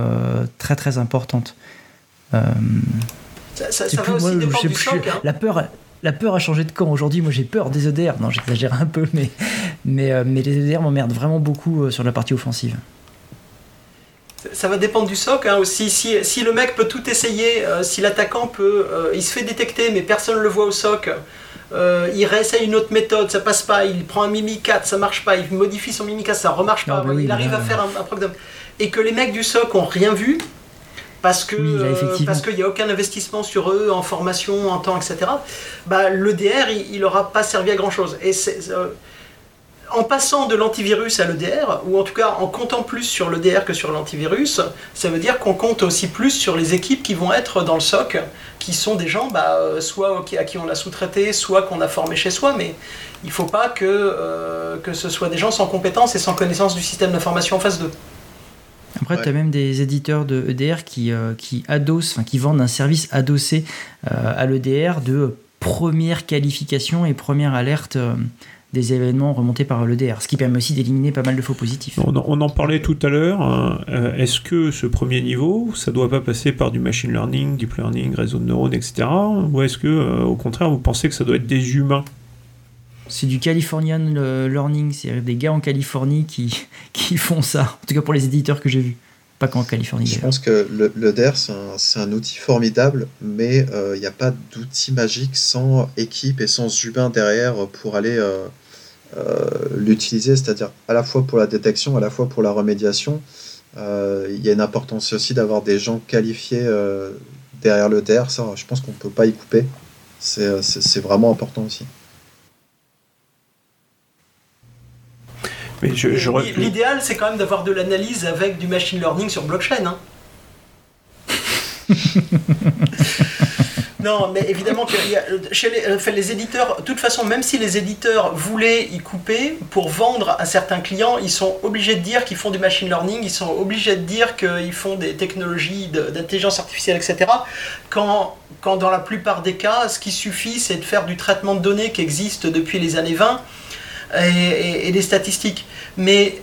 très très importante. Ça, ça, ça va aussi dépendre du SOC. Hein. La peur, la peur a changé de camp. Aujourd'hui, moi j'ai peur des EDR. Non, j'exagère un peu, mais, mais, euh, mais les EDR m'emmerdent vraiment beaucoup euh, sur la partie offensive. Ça va dépendre du SOC hein, aussi. Si, si, le mec peut tout essayer, euh, si l'attaquant peut. il se fait détecter, mais personne ne le voit au SOC. il réessaye une autre méthode, ça passe pas. Il prend un Mimi 4, ça marche pas. Il modifie son Mimi 4, ça remarche pas. Ah, bah il arrive à faire un, un Et que les mecs du SOC ont rien vu, parce que parce qu'il n'y a aucun investissement sur eux en formation, en temps, etc. Bah, le DR, il n'aura pas servi à grand chose. Et euh, en passant de l'antivirus à l'EDR, ou en tout cas en comptant plus sur l'EDR que sur l'antivirus, ça veut dire qu'on compte aussi plus sur les équipes qui vont être dans le SOC, qui sont des gens bah, euh, soit à qui on a sous-traité, soit qu'on a formé chez soi, mais il ne faut pas que, euh, que ce soit des gens sans compétences et sans connaissance du système d'information en phase 2. Après, tu as même des éditeurs de EDR qui, euh, qui adossent, qui vendent un service adossé euh, à l'EDR de première qualification et première alerte euh, des événements remontés par l'EDR, ce qui permet aussi d'éliminer pas mal de faux positifs. On, en parlait tout à l'heure. Hein. Est-ce que ce premier niveau, ça doit pas passer par du machine learning, deep learning, réseau de neurones, etc. Ou est-ce que, au contraire, vous pensez que ça doit être des humains? C'est du Californian Learning, c'est des gars en Californie qui, qui font ça, en tout cas pour les éditeurs que j'ai vus. Pas qu'en Californie. Je pense que le, le DER, c'est un, outil formidable, mais euh, il n'y a pas d'outil magique sans équipe et sans humain derrière pour aller euh, euh, l'utiliser, c'est-à-dire à la fois pour la détection, à la fois pour la remédiation. Il y a une importance aussi d'avoir des gens qualifiés derrière le DER, ça je pense qu'on ne peut pas y couper. C'est vraiment important aussi. L'idéal, c'est quand même d'avoir de l'analyse avec du machine learning sur blockchain. Hein. non, mais évidemment que chez les, éditeurs, de toute façon, même si les éditeurs voulaient y couper, pour vendre à certains clients, ils sont obligés de dire qu'ils font du machine learning, ils sont obligés de dire qu'ils font des technologies d'intelligence artificielle, etc. Quand, quand dans la plupart des cas, ce qui suffit, c'est de faire du traitement de données qui existe depuis les années 20 et, des statistiques. Mais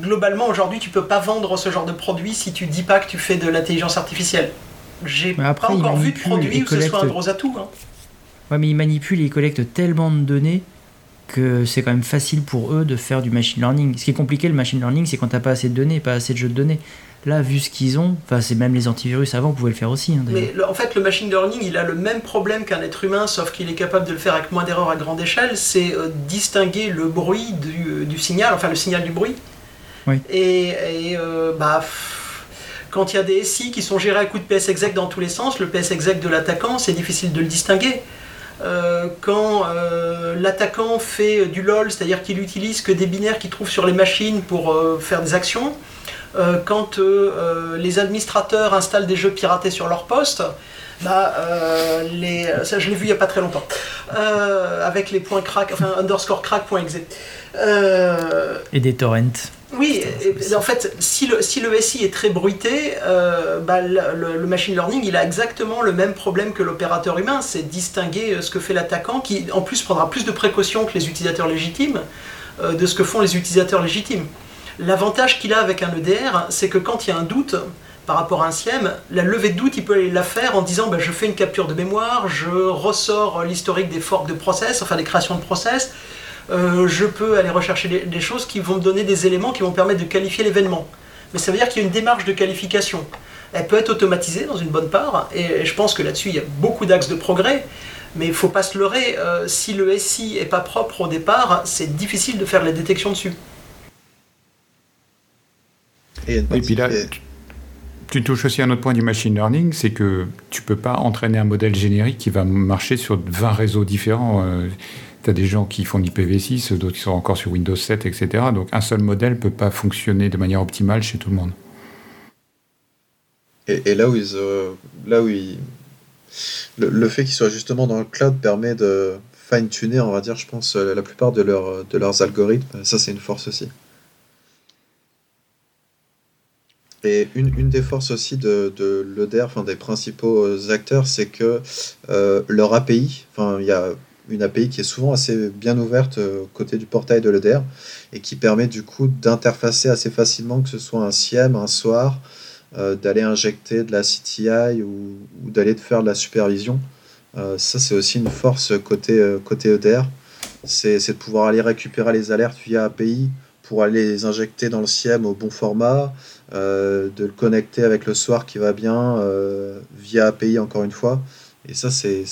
globalement, aujourd'hui, tu peux pas vendre ce genre de produit si tu dis pas que tu fais de l'intelligence artificielle. J'ai pas encore vu de produit où ce soit un gros atout. Hein. Ouais, mais ils manipulent et ils collectent tellement de données que c'est quand même facile pour eux de faire du machine learning. Ce qui est compliqué, le machine learning, c'est quand t'as pas assez de données, pas assez de jeux de données. Là, vu ce qu'ils ont, enfin, c'est même les antivirus avant pouvaient le faire aussi. Hein, mais en fait, le machine learning, il a le même problème qu'un être humain, sauf qu'il est capable de le faire avec moins d'erreurs à grande échelle. C'est euh, distinguer le bruit du, du, signal, enfin le signal du bruit. Oui. Et, et euh, bah, quand il y a des SI qui sont gérés à coup de PS exec dans tous les sens, le PS exec de l'attaquant, c'est difficile de le distinguer. Euh, quand l'attaquant fait du LOL, c'est-à-dire qu'il utilise que des binaires qu'il trouve sur les machines pour faire des actions, euh, quand euh, euh, les administrateurs installent des jeux piratés sur leur poste, bah, les, ça je l'ai vu il n'y a pas très longtemps, avec les points crack, enfin underscore crack.exe. Et des torrents. Oui, en fait, si le, si est très bruité, bah, le, machine learning, il a exactement le même problème que l'opérateur humain, c'est distinguer ce que fait l'attaquant, qui en plus prendra plus de précautions que les utilisateurs légitimes, de ce que font les utilisateurs légitimes. L'avantage qu'il a avec un EDR, c'est que quand il y a un doute par rapport à un SIEM, la levée de doute, il peut la faire en disant ben, je fais une capture de mémoire, je ressors l'historique des forks de process, enfin des créations de process, euh, je peux aller rechercher des, choses qui vont me donner des éléments qui vont permettre de qualifier l'événement. Mais ça veut dire qu'il y a une démarche de qualification. Elle peut être automatisée dans une bonne part, et je pense que là-dessus il y a beaucoup d'axes de progrès. Mais il ne faut pas se leurrer, euh, si le SI n'est pas propre au départ, c'est difficile de faire la détection dessus. Et, puis là, tu, touches aussi à un autre point du machine learning, c'est que tu peux pas entraîner un modèle générique qui va marcher sur 20 réseaux différents. Euh, des gens qui font d'IPv6, d'autres qui sont encore sur Windows 7, etc. Donc un seul modèle ne peut pas fonctionner de manière optimale chez tout le monde. Et, là où, ils, euh, là où ils, le, fait qu'ils soient justement dans le cloud permet de fine-tuner, on va dire, je pense, la plupart de, leur, de leurs algorithmes. Ça, c'est une force aussi. Et une, une, des forces aussi de, de l'EDR, enfin des principaux euh, acteurs, c'est que euh, leur API, enfin il y a une API qui est souvent assez bien ouverte euh, côté du portail de l'EDR et qui permet du coup d'interfacer assez facilement que ce soit un SIEM, un SOAR, d'aller injecter de la CTI ou, d'aller faire de la supervision. ça, c'est aussi une force côté, EDR. C'est de pouvoir aller récupérer les alertes via API pour aller les injecter dans le SIEM au bon format, de le connecter avec le soir qui va bien via API encore une fois. Et ça, c'est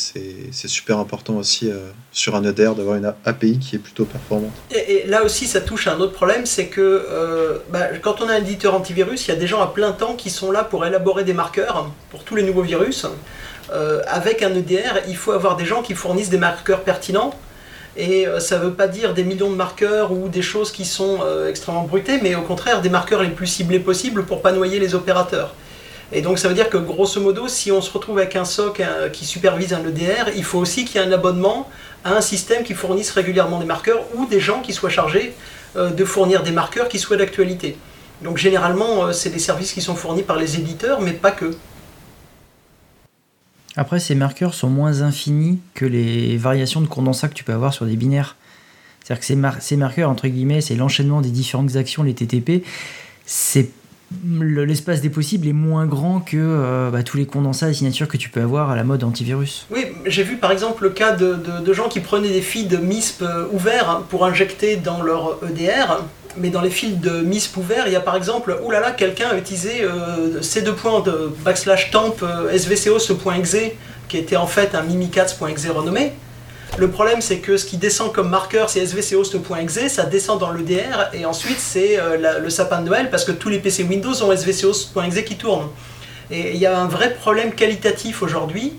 super important aussi euh, sur un EDR d'avoir une API qui est plutôt performante. Et, là aussi, ça touche à un autre problème, c'est que euh, bah, quand on a un éditeur antivirus, il y a des gens à plein temps qui sont là pour élaborer des marqueurs pour tous les nouveaux virus. Euh, avec un EDR, il faut avoir des gens qui fournissent des marqueurs pertinents. Et ça ne veut pas dire des millions de marqueurs ou des choses qui sont extrêmement brutées, mais au contraire des marqueurs les plus ciblés possibles pour pas noyer les opérateurs. Et donc ça veut dire que grosso modo, si on se retrouve avec un SOC qui supervise un EDR, il faut aussi qu'il y ait un abonnement à un système qui fournisse régulièrement des marqueurs ou des gens qui soient chargés euh, de fournir des marqueurs qui soient d'actualité. Donc généralement, euh, c'est des services qui sont fournis par les éditeurs, mais pas que. Après, ces marqueurs sont moins infinis que les variations de condensat que tu peux avoir sur des binaires. C'est-à-dire que ces, ces marqueurs, entre guillemets, c'est l'enchaînement des différentes actions, les TTP, c'est l'espace des possibles est moins grand que euh, bah, tous les condensats et signatures que tu peux avoir à la mode antivirus. Oui, j'ai vu par exemple le cas de, gens qui prenaient des de MISP euh, ouverts pour injecter dans leur EDR. Mais dans les fils de MISP ouverts, il y a par exemple, oulala, quelqu'un a utilisé euh, ces deux points de backslash temp svco ce point exe, qui était en fait un mimikatz.exe renommé. Le problème, c'est que ce qui descend comme marqueur, c'est svchost.exe, ça descend dans l'EDR, et ensuite c'est euh, le sapin de Noël, parce que tous les PC Windows ont svchost.exe qui tournent. Et il y a un vrai problème qualitatif aujourd'hui.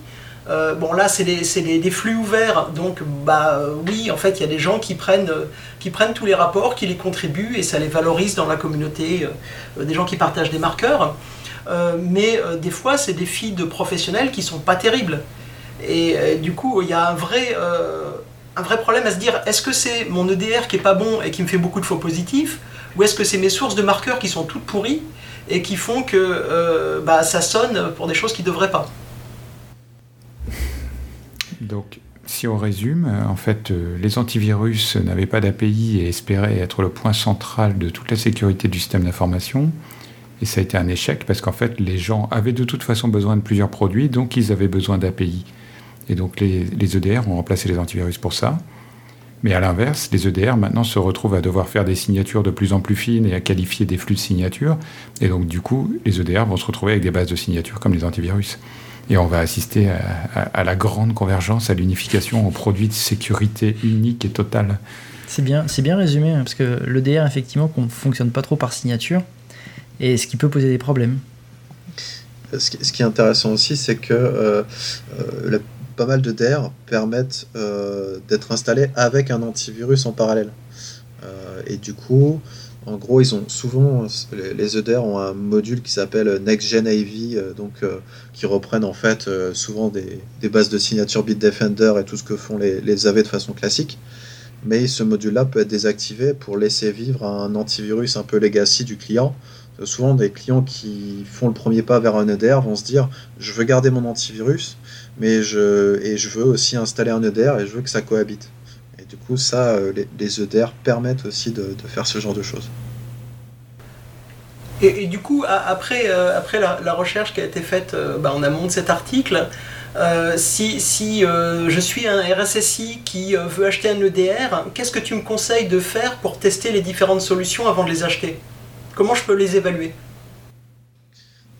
Euh, bon là c'est des, flux ouverts, donc bah oui en fait il y a des gens qui prennent, qui prennent tous les rapports, qui les contribuent et ça les valorise dans la communauté, euh, des gens qui partagent des marqueurs. mais des fois c'est des filles de professionnels qui sont pas terribles. Et euh, du coup, il y a un vrai, euh, un vrai problème à se dire est-ce que c'est mon EDR qui est pas bon et qui me fait beaucoup de faux positifs Ou est-ce que c'est mes sources de marqueurs qui sont toutes pourries et qui font que euh, bah, ça sonne pour des choses qui ne devraient pas Donc, si on résume, en fait, les antivirus n'avaient pas d'API et espéraient être le point central de toute la sécurité du système d'information. Et ça a été un échec parce qu'en fait, les gens avaient de toute façon besoin de plusieurs produits, donc ils avaient besoin d'API. Et donc les, EDR ont remplacé les antivirus pour ça. Mais à l'inverse, les EDR maintenant se retrouvent à devoir faire des signatures de plus en plus fines et à qualifier des flux de signatures. Et donc du coup, les EDR vont se retrouver avec des bases de signatures comme les antivirus. Et on va assister à, la grande convergence, à l'unification en produits de sécurité unique et totale. C'est bien, c'est bien résumé, hein, parce que l'EDR, effectivement, ne fonctionne pas trop par signature, et ce qui peut poser des problèmes. Ce qui, est intéressant aussi, c'est que euh, euh, pas mal de DR permettent euh, d'être installés avec un antivirus en parallèle. Euh, et du coup, en gros, ils ont souvent les, EDR ont un module qui s'appelle NextGen AV, euh, donc qui reprennent en fait souvent des, bases de signature Bitdefender et tout ce que font les AV de façon classique. Mais ce module-là peut être désactivé pour laisser vivre un antivirus un peu legacy du client. Souvent, des clients qui font le premier pas vers un EDR vont se dire Je veux garder mon antivirus, mais je, et je veux aussi installer un EDR et je veux que ça cohabite. Et du coup, ça, euh, les, EDR permettent aussi de, faire ce genre de choses. Et, du coup, après, euh, après la, recherche qui a été faite euh, bah, en amont de cet article, si, si je suis un RSSI qui veut acheter un EDR, qu'est-ce que tu me conseilles de faire pour tester les différentes solutions avant de les acheter? Comment je peux les évaluer?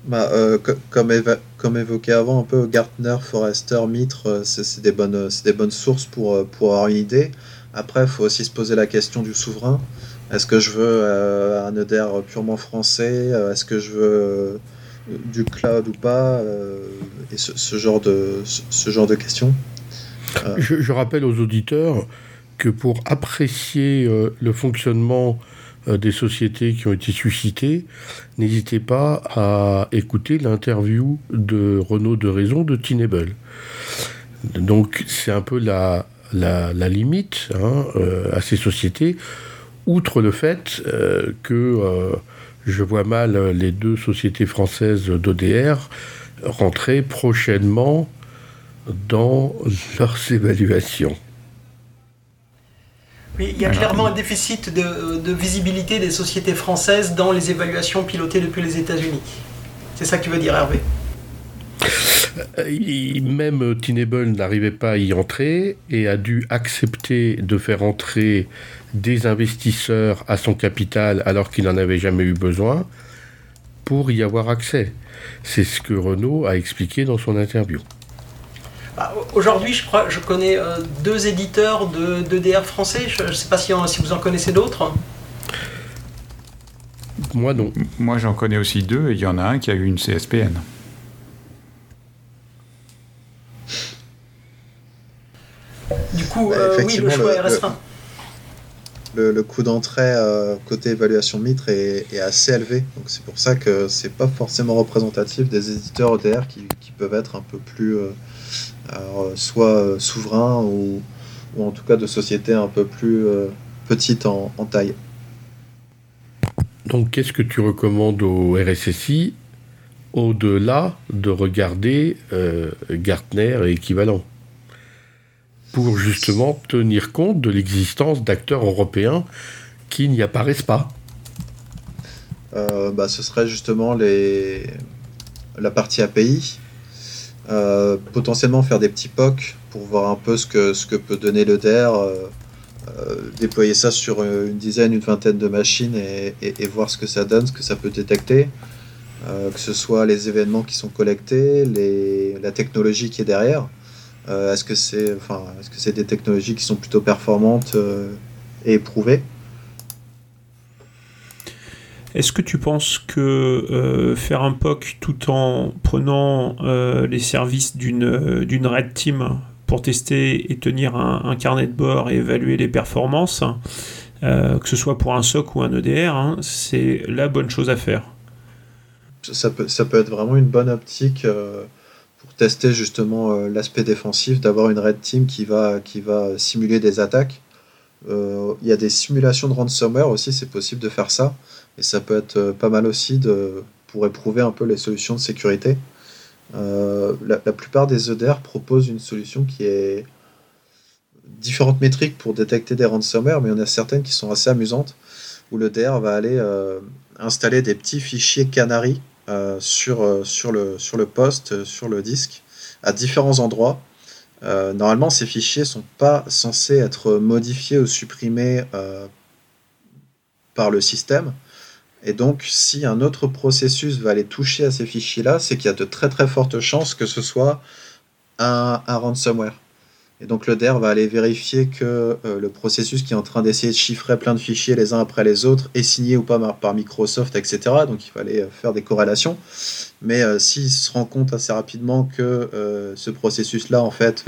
Bah, euh, comme, évoqué avant, un peu Gartner, Forrester, Mitre, euh, c'est des, bonnes, sources euh, pour avoir une idée. Après, il faut aussi se poser la question du souverain. Est-ce que je veux un EDR purement français? Est-ce que je veux du cloud ou pas Et ce, genre de, ce, genre de questions. Je, je, rappelle aux auditeurs que pour apprécier le fonctionnement euh, des sociétés qui ont été suscitées, n'hésitez pas à écouter l'interview de Renaud de Raison de Tinable. Donc c'est un peu la, la, limite hein, euh, à ces sociétés, outre le fait euh, que je vois mal les deux sociétés françaises d'ODR rentrer prochainement dans leurs évaluations. Oui, il y a clairement un déficit de, visibilité des sociétés françaises dans les évaluations pilotées depuis les États-Unis. C'est ça que tu veux dire, Hervé? Euh, même Tinable n'arrivait pas à y entrer et a dû accepter de faire entrer des investisseurs à son capital alors qu'il n'en avait jamais eu besoin pour y avoir accès. C'est ce que Renault a expliqué dans son interview. Bah, aujourd'hui, je crois, je connais euh, deux éditeurs de, DR français. Je ne sais pas si, si, vous en connaissez d'autres. Moi non. Moi j'en connais aussi deux et il y en a un qui a eu une CSPN. Du coup, bah, euh, oui, le choix est restreint. Le, coût d'entrée euh, côté évaluation Mitre est, assez élevé. Donc c'est pour ça que c'est pas forcément représentatif des éditeurs EDR qui, peuvent être un peu plus euh, soit souverains ou, en tout cas de sociétés un peu plus petites en, taille. Donc qu'est-ce que tu recommandes au RSSI au-delà de regarder Gartner et équivalent? Justement tenir compte de l'existence d'acteurs européens qui n'y apparaissent pas euh, bah, Ce serait justement la partie API. Euh, potentiellement faire des petits POC pour voir un peu ce que, peut donner le DER, euh, déployer ça sur une dizaine, une vingtaine de machines et, voir ce que ça donne, ce que ça peut détecter. que ce soit les événements qui sont collectés, la technologie qui est derrière. Euh, est-ce que c'est enfin, est -ce que c'est des technologies qui sont plutôt performantes euh, et éprouvées? Est-ce que tu penses que euh, faire un POC tout en prenant les services d'une Red Team pour tester et tenir un, carnet de bord et évaluer les performances, que ce soit pour un SOC ou un EDR, hein, c'est la bonne chose à faire? Ça peut, ça peut être vraiment une bonne optique tester justement euh, l'aspect défensif, d'avoir une red team qui va, qui va simuler des attaques. Euh, il y a des simulations de ransomware aussi, c'est possible de faire ça. Et ça peut être euh, pas mal aussi pour éprouver un peu les solutions de sécurité. la, plupart des EDR proposent une solution qui est différentes métriques pour détecter des ransomware, mais il y en a certaines qui sont assez amusantes, où le DR va aller installer des petits fichiers canaries sur, euh, sur, le, sur poste, euh, sur le disque, à différents endroits. normalement, ces fichiers ne sont pas censés être modifiés ou supprimés par le système. Et donc, si un autre processus va aller toucher à ces fichiers-là, c'est qu'il y a de très très fortes chances que ce soit un ransomware. Et donc le DER va aller vérifier que euh, le processus qui est en train d'essayer de chiffrer plein de fichiers les uns après les autres est signé ou pas par Microsoft, etc. Donc il fallait euh, faire des corrélations. Mais euh, s'il se rend compte assez rapidement que ce processus-là, en fait,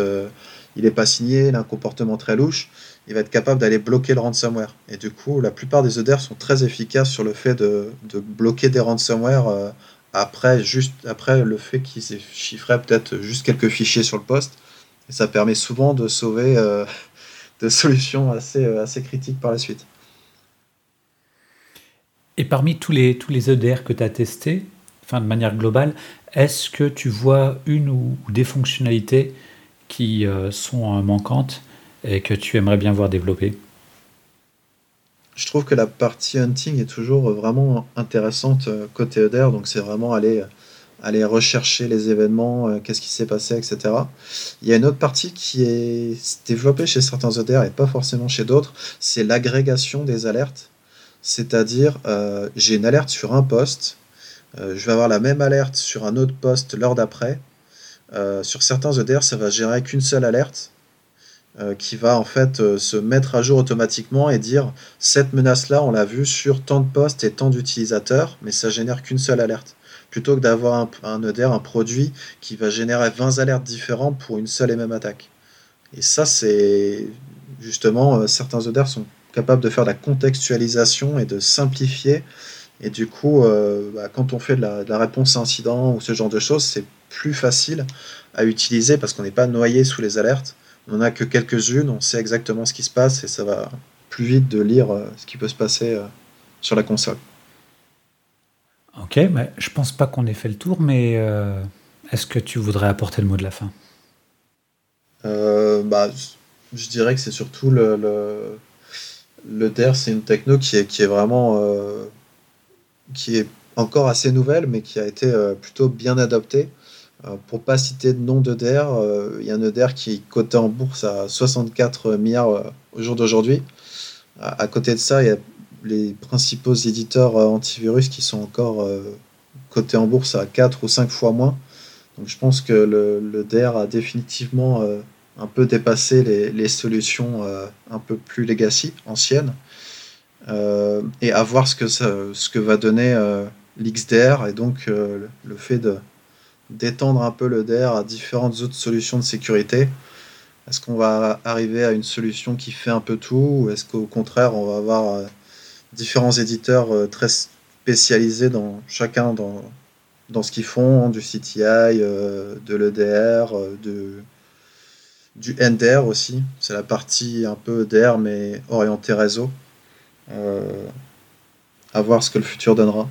il n'est pas signé, il a un comportement très louche, il va être capable d'aller bloquer le ransomware. Et du coup, la plupart des EDR sont très efficaces sur le fait de, de bloquer des ransomware après, juste après le fait qu'ils aient chiffré peut-être juste quelques fichiers sur le poste et ça permet souvent de sauver euh, des solutions assez, euh, assez critiques par la suite. Et parmi tous les, tous les EDR que tu as testés, enfin de manière globale, est-ce que tu vois une ou, des fonctionnalités qui euh, sont manquantes et que tu aimerais bien voir développer? Je trouve que la partie hunting est toujours vraiment intéressante côté EDR, donc c'est vraiment aller aller rechercher les événements, euh, qu'est-ce qui s'est passé, etc. Il y a une autre partie qui est développée chez certains EDR et pas forcément chez d'autres, c'est l'agrégation des alertes. C'est-à-dire, euh, j'ai une alerte sur un poste, euh, je vais avoir la même alerte sur un autre poste l'heure d'après. sur certains EDR, ça va générer qu'une seule alerte qui va en fait se mettre à jour automatiquement et dire cette menace-là, on l'a vue sur tant de postes et tant d'utilisateurs, mais ça génère qu'une seule alerte plutôt que d'avoir un, un EDR, un produit qui va générer 20 alertes différentes pour une seule et même attaque. Et ça, c'est justement, euh, certains EDR sont capables de faire de la contextualisation et de simplifier. Et du coup, euh, bah, quand on fait de la, réponse à incident ou ce genre de choses, c'est plus facile à utiliser parce qu'on n'est pas noyé sous les alertes. On n'en a que quelques-unes, on sait exactement ce qui se passe et ça va plus vite de lire euh, ce qui peut se passer sur la console. Ok, mais je pense pas qu'on ait fait le tour, mais euh, est-ce que tu voudrais apporter le mot de la fin? Euh, bah, Je dirais que c'est surtout le, le, DER, c'est une techno qui est, qui est vraiment. Euh, qui est encore assez nouvelle, mais qui a été plutôt bien adoptée. pour pas citer de nom d'EDR, il y a un EDR qui est en bourse à 64 milliards au jour d'aujourd'hui. À, côté de ça, il y a les principaux éditeurs antivirus qui sont encore cotés en bourse à 4 ou 5 fois moins. Donc je pense que le, DR a définitivement un peu dépassé les, solutions un peu plus legacy, anciennes. Euh, et à voir ce que, ce que va donner euh, l'XDR et donc euh, le fait d'étendre un peu le DR à différentes autres solutions de sécurité. Est-ce qu'on va arriver à une solution qui fait un peu tout ou est-ce qu'au contraire on va avoir différents éditeurs très spécialisés dans chacun dans, dans ce qu'ils font, du CTI, de l'EDR, de, du NDR aussi. C'est la partie un peu EDR mais orientée réseau. Euh, à voir ce que le futur donnera.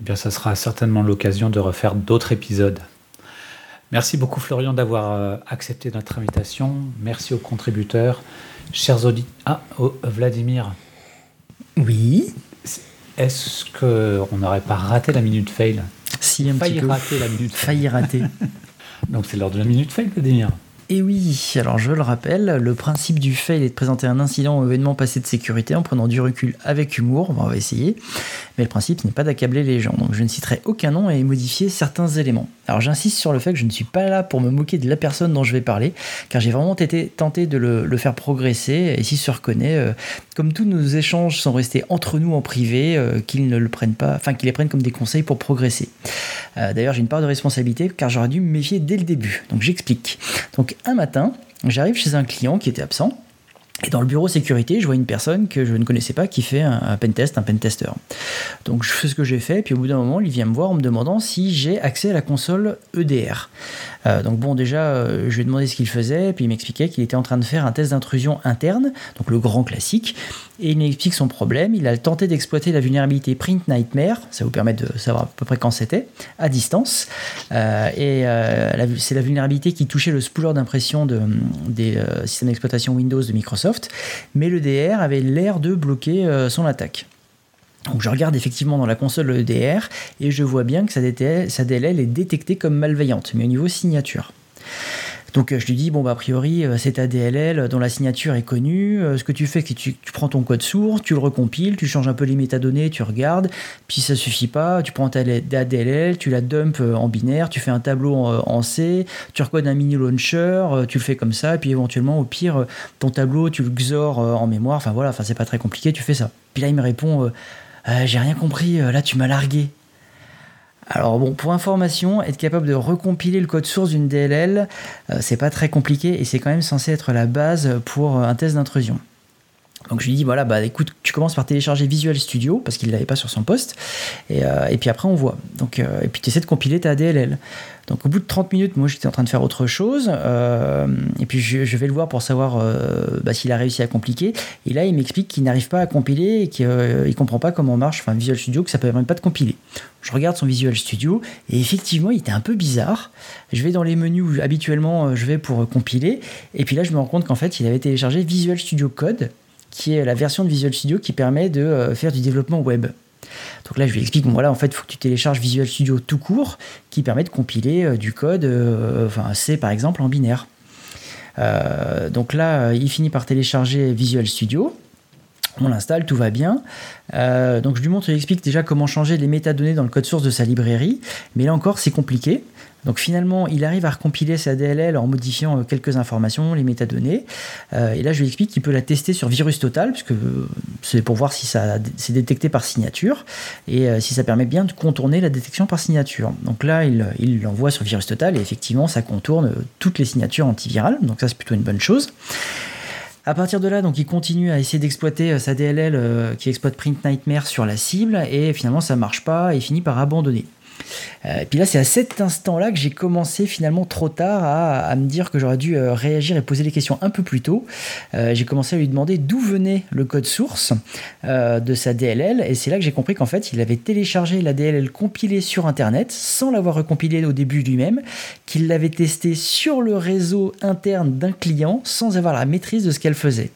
Eh bien, ça sera certainement l'occasion de refaire d'autres épisodes. Merci beaucoup Florian d'avoir euh, accepté notre invitation. Merci aux contributeurs. Chers auditeurs. Ah, oh, Vladimir. Oui. Est-ce qu'on n'aurait pas raté la minute fail Si, un Failli petit peu. rater la minute fail. Failli rater. Donc c'est l'heure de la minute fail, Vladimir. Et oui, alors je le rappelle, le principe du fail est de présenter un incident ou événement passé de sécurité en prenant du recul avec humour, on va essayer, mais le principe n'est pas d'accabler les gens, donc je ne citerai aucun nom et modifier certains éléments. Alors j'insiste sur le fait que je ne suis pas là pour me moquer de la personne dont je vais parler, car j'ai vraiment été tenté de le, faire progresser, et s'il se reconnaît, euh, comme tous nos échanges sont restés entre nous en privé, euh, qu'ils ne le prennent pas, enfin qu'ils les prennent comme des conseils pour progresser. Euh, d'ailleurs j'ai une part de responsabilité, car j'aurais dû me méfier dès le début, donc j'explique. Donc un matin, j'arrive chez un client qui était absent. Et dans le bureau sécurité, je vois une personne que je ne connaissais pas qui fait un, pentest, un pentester. Donc je fais ce que j'ai fait, puis au bout d'un moment, il vient me voir en me demandant si j'ai accès à la console EDR. Euh, donc bon, déjà, euh, je lui ai demandé ce qu'il faisait, puis il m'expliquait qu'il était en train de faire un test d'intrusion interne, donc le grand classique, et il m'explique son problème. Il a tenté d'exploiter la vulnérabilité Print Nightmare, ça vous permet de savoir à peu près quand c'était, à distance. Euh, et c'est la vulnérabilité qui touchait le spooler d'impression de, des systèmes d'exploitation Windows de Microsoft, mais le DR avait l'air de bloquer son attaque. Donc je regarde effectivement dans la console EDR et je vois bien que sa DLL, est détectée comme malveillante, mais au niveau signature. Donc euh, je lui dis, bon, bah, a priori, euh, c'est ta DLL dont la signature est connue. Euh, ce que tu fais, c'est que tu, prends ton code source, tu le recompiles, tu changes un peu les métadonnées, tu regardes, puis ça suffit pas. Tu prends ta, DLL, tu la dump en binaire, tu fais un tableau en, C, tu recodes un mini launcher, tu le fais comme ça, puis éventuellement, au pire, ton tableau, tu le XOR en mémoire. Enfin voilà, enfin, c'est pas très compliqué, tu fais ça. Puis là, il me répond, j'ai rien compris, euh, là tu m'as largué. Alors bon, pour information, être capable de recompiler le code source d'une DLL, euh, c'est pas très compliqué et c'est quand même censé être la base pour un test d'intrusion. Donc je lui dis voilà bah écoute tu commences par télécharger Visual Studio parce qu'il l'avait pas sur son poste et, puis après on voit donc et puis tu essaies de compiler ta DLL donc au bout de 30 minutes, moi j'étais en train de faire autre chose, euh, et puis je, vais le voir pour savoir euh, bah, s'il a réussi à compliquer. Et là, il m'explique qu'il n'arrive pas à compiler et qu'il comprend pas comment marche enfin, Visual Studio, que ça permet pas de compiler. Je regarde son Visual Studio, et effectivement, il était un peu bizarre. Je vais dans les menus où habituellement euh, je vais pour compiler, et puis là, je me rends compte qu'en fait, il avait téléchargé Visual Studio Code, qui est la version de Visual Studio qui permet de faire du développement web. Donc là, je lui explique, bon voilà, en fait, il faut que tu télécharges Visual Studio tout court, qui permet de compiler euh, du code, euh, enfin C par exemple, en binaire. Euh, donc là, il finit par télécharger Visual Studio. On l'installe, tout va bien. donc je lui montre, il explique déjà comment changer les métadonnées dans le code source de sa librairie. Mais là encore, c'est compliqué. Donc finalement, il arrive à recompiler sa DLL en modifiant euh, quelques informations, les métadonnées. Euh, et là, je lui explique qu'il peut la tester sur Virus Total, puisque euh, c'est pour voir si ça c'est détecté par signature et si ça permet bien de contourner la détection par signature. Donc là, il l'envoie sur Virus Total et effectivement, ça contourne toutes les signatures antivirales. Donc ça, c'est plutôt une bonne chose. À partir de là, donc, il continue à essayer d'exploiter sa DLL qui exploite Print Nightmare sur la cible et finalement ça marche pas et finit par abandonner. Et puis là, c'est à cet instant-là que j'ai commencé finalement trop tard à, me dire que j'aurais dû réagir et poser les questions un peu plus tôt. j'ai commencé à lui demander d'où venait le code source de sa DLL, et c'est là que j'ai compris qu'en fait, il avait téléchargé la DLL compilée sur Internet sans l'avoir recompilée au début lui-même, qu'il l'avait testée sur le réseau interne d'un client sans avoir la maîtrise de ce qu'elle faisait.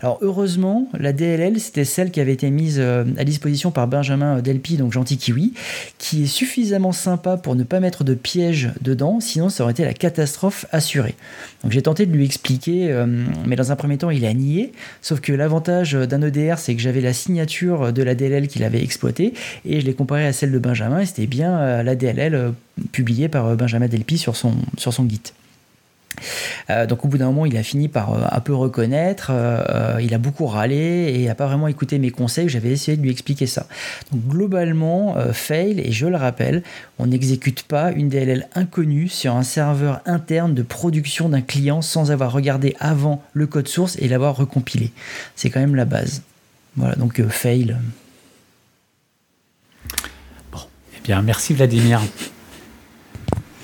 Alors heureusement, la DLL, c'était celle qui avait été mise euh, à disposition par Benjamin Delpi, donc gentil kiwi, qui est suffisamment sympa pour ne pas mettre de piège dedans, sinon ça aurait été la catastrophe assurée. Donc j'ai tenté de lui expliquer, euh, mais dans un premier temps, il a nié, sauf que l'avantage d'un EDR, c'est que j'avais la signature de la DLL qu'il avait exploitée, et je l'ai comparé à celle de Benjamin, et c'était bien euh, la DLL publiée par Benjamin Delpi sur son, sur son Git. Euh, donc au bout d'un moment, il a fini par euh, un peu reconnaître, euh, il a beaucoup râlé et n'a pas vraiment écouté mes conseils, j'avais essayé de lui expliquer ça. Donc globalement, fail, et je le rappelle, on n'exécute pas une DLL inconnue sur un serveur interne de production d'un client sans avoir regardé avant le code source et l'avoir recompilé. C'est quand même la base. Voilà, donc fail. Bon, eh bien merci Vladimir.